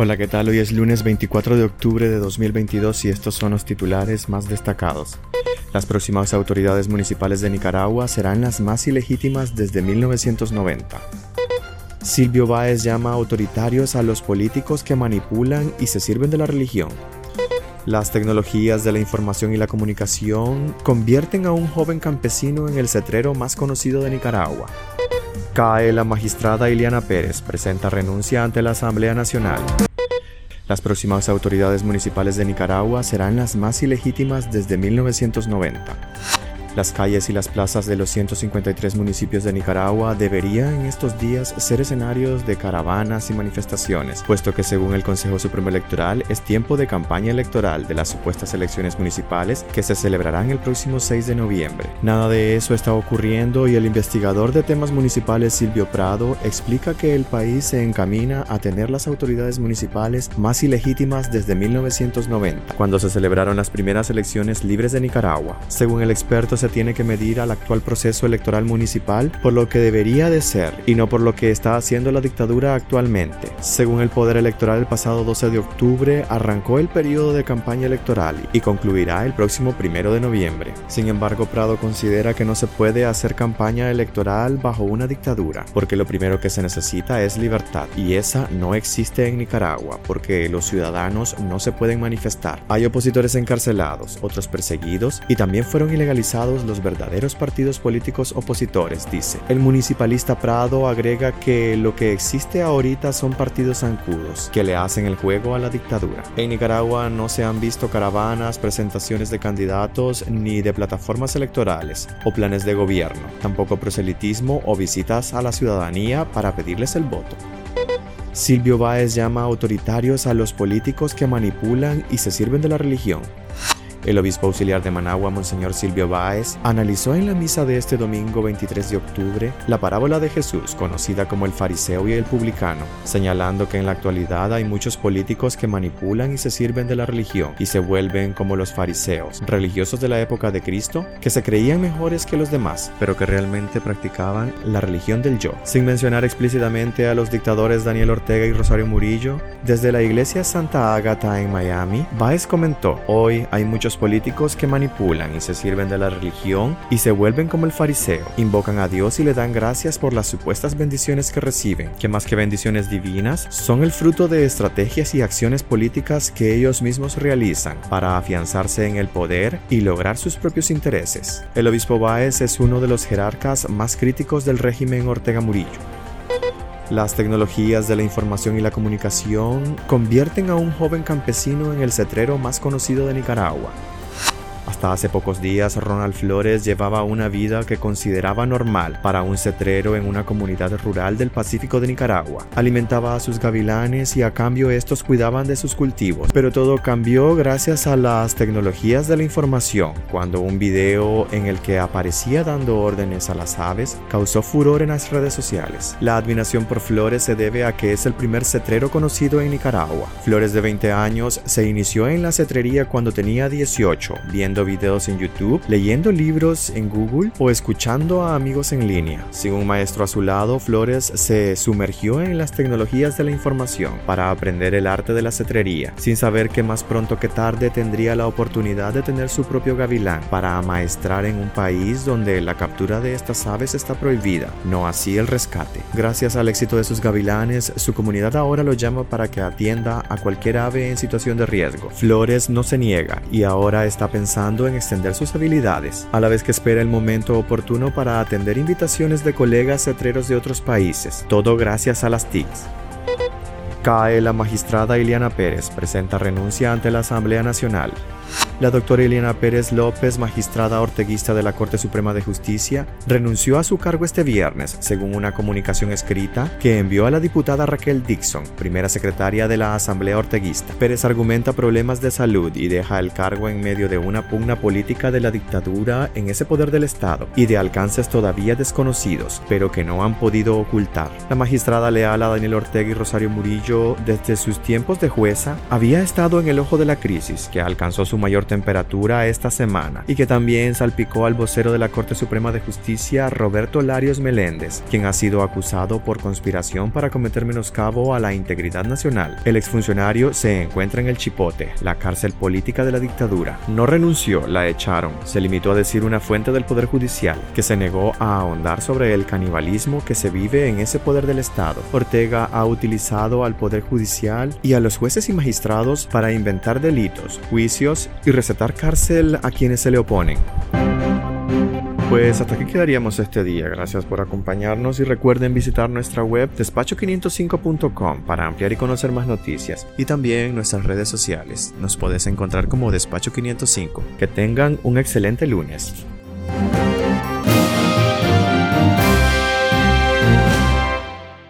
Hola, ¿qué tal? Hoy es lunes 24 de octubre de 2022 y estos son los titulares más destacados. Las próximas autoridades municipales de Nicaragua serán las más ilegítimas desde 1990. Silvio Báez llama autoritarios a los políticos que manipulan y se sirven de la religión. Las tecnologías de la información y la comunicación convierten a un joven campesino en el cetrero más conocido de Nicaragua. Cae la magistrada Iliana Pérez, presenta renuncia ante la Asamblea Nacional. Las próximas autoridades municipales de Nicaragua serán las más ilegítimas desde 1990. Las calles y las plazas de los 153 municipios de Nicaragua deberían en estos días ser escenarios de caravanas y manifestaciones, puesto que según el Consejo Supremo Electoral es tiempo de campaña electoral de las supuestas elecciones municipales que se celebrarán el próximo 6 de noviembre. Nada de eso está ocurriendo y el investigador de temas municipales Silvio Prado explica que el país se encamina a tener las autoridades municipales más ilegítimas desde 1990, cuando se celebraron las primeras elecciones libres de Nicaragua. Según el experto, tiene que medir al actual proceso electoral municipal por lo que debería de ser y no por lo que está haciendo la dictadura actualmente. Según el Poder Electoral, el pasado 12 de octubre arrancó el periodo de campaña electoral y concluirá el próximo 1 de noviembre. Sin embargo, Prado considera que no se puede hacer campaña electoral bajo una dictadura, porque lo primero que se necesita es libertad y esa no existe en Nicaragua porque los ciudadanos no se pueden manifestar. Hay opositores encarcelados, otros perseguidos y también fueron ilegalizados los verdaderos partidos políticos opositores, dice. El municipalista Prado agrega que lo que existe ahorita son partidos zancudos, que le hacen el juego a la dictadura. En Nicaragua no se han visto caravanas, presentaciones de candidatos, ni de plataformas electorales o planes de gobierno, tampoco proselitismo o visitas a la ciudadanía para pedirles el voto. Silvio Báez llama autoritarios a los políticos que manipulan y se sirven de la religión. El obispo auxiliar de Managua, Monseñor Silvio Báez, analizó en la misa de este domingo 23 de octubre la parábola de Jesús, conocida como el fariseo y el publicano, señalando que en la actualidad hay muchos políticos que manipulan y se sirven de la religión y se vuelven como los fariseos, religiosos de la época de Cristo, que se creían mejores que los demás, pero que realmente practicaban la religión del yo. Sin mencionar explícitamente a los dictadores Daniel Ortega y Rosario Murillo, desde la iglesia Santa Ágata en Miami, Báez comentó, hoy hay muchos políticos que manipulan y se sirven de la religión y se vuelven como el fariseo, invocan a Dios y le dan gracias por las supuestas bendiciones que reciben, que más que bendiciones divinas, son el fruto de estrategias y acciones políticas que ellos mismos realizan para afianzarse en el poder y lograr sus propios intereses. El obispo Báez es uno de los jerarcas más críticos del régimen Ortega Murillo. Las tecnologías de la información y la comunicación convierten a un joven campesino en el cetrero más conocido de Nicaragua. Hasta hace pocos días, Ronald Flores llevaba una vida que consideraba normal para un cetrero en una comunidad rural del Pacífico de Nicaragua. Alimentaba a sus gavilanes y a cambio estos cuidaban de sus cultivos. Pero todo cambió gracias a las tecnologías de la información, cuando un video en el que aparecía dando órdenes a las aves causó furor en las redes sociales. La admiración por Flores se debe a que es el primer cetrero conocido en Nicaragua. Flores de 20 años se inició en la cetrería cuando tenía 18, viendo videos en YouTube, leyendo libros en Google o escuchando a amigos en línea. Sin un maestro a su lado, Flores se sumergió en las tecnologías de la información para aprender el arte de la cetrería, sin saber que más pronto que tarde tendría la oportunidad de tener su propio gavilán para amaestrar en un país donde la captura de estas aves está prohibida, no así el rescate. Gracias al éxito de sus gavilanes, su comunidad ahora lo llama para que atienda a cualquier ave en situación de riesgo. Flores no se niega y ahora está pensando en extender sus habilidades, a la vez que espera el momento oportuno para atender invitaciones de colegas cetreros de otros países, todo gracias a las TICs. Cae la magistrada Iliana Pérez, presenta renuncia ante la Asamblea Nacional. La doctora Eliana Pérez López, magistrada orteguista de la Corte Suprema de Justicia, renunció a su cargo este viernes, según una comunicación escrita que envió a la diputada Raquel Dixon, primera secretaria de la Asamblea Orteguista. Pérez argumenta problemas de salud y deja el cargo en medio de una pugna política de la dictadura en ese poder del Estado y de alcances todavía desconocidos, pero que no han podido ocultar. La magistrada leal a Daniel Ortega y Rosario Murillo, desde sus tiempos de jueza, había estado en el ojo de la crisis que alcanzó su mayor temperatura esta semana y que también salpicó al vocero de la Corte Suprema de Justicia, Roberto Larios Meléndez, quien ha sido acusado por conspiración para cometer menoscabo a la integridad nacional. El exfuncionario se encuentra en el Chipote, la cárcel política de la dictadura. No renunció, la echaron. Se limitó a decir una fuente del Poder Judicial, que se negó a ahondar sobre el canibalismo que se vive en ese poder del Estado. Ortega ha utilizado al Poder Judicial y a los jueces y magistrados para inventar delitos, juicios y recetar cárcel a quienes se le oponen. Pues hasta aquí quedaríamos este día. Gracias por acompañarnos y recuerden visitar nuestra web despacho505.com para ampliar y conocer más noticias y también nuestras redes sociales. Nos puedes encontrar como Despacho505. Que tengan un excelente lunes.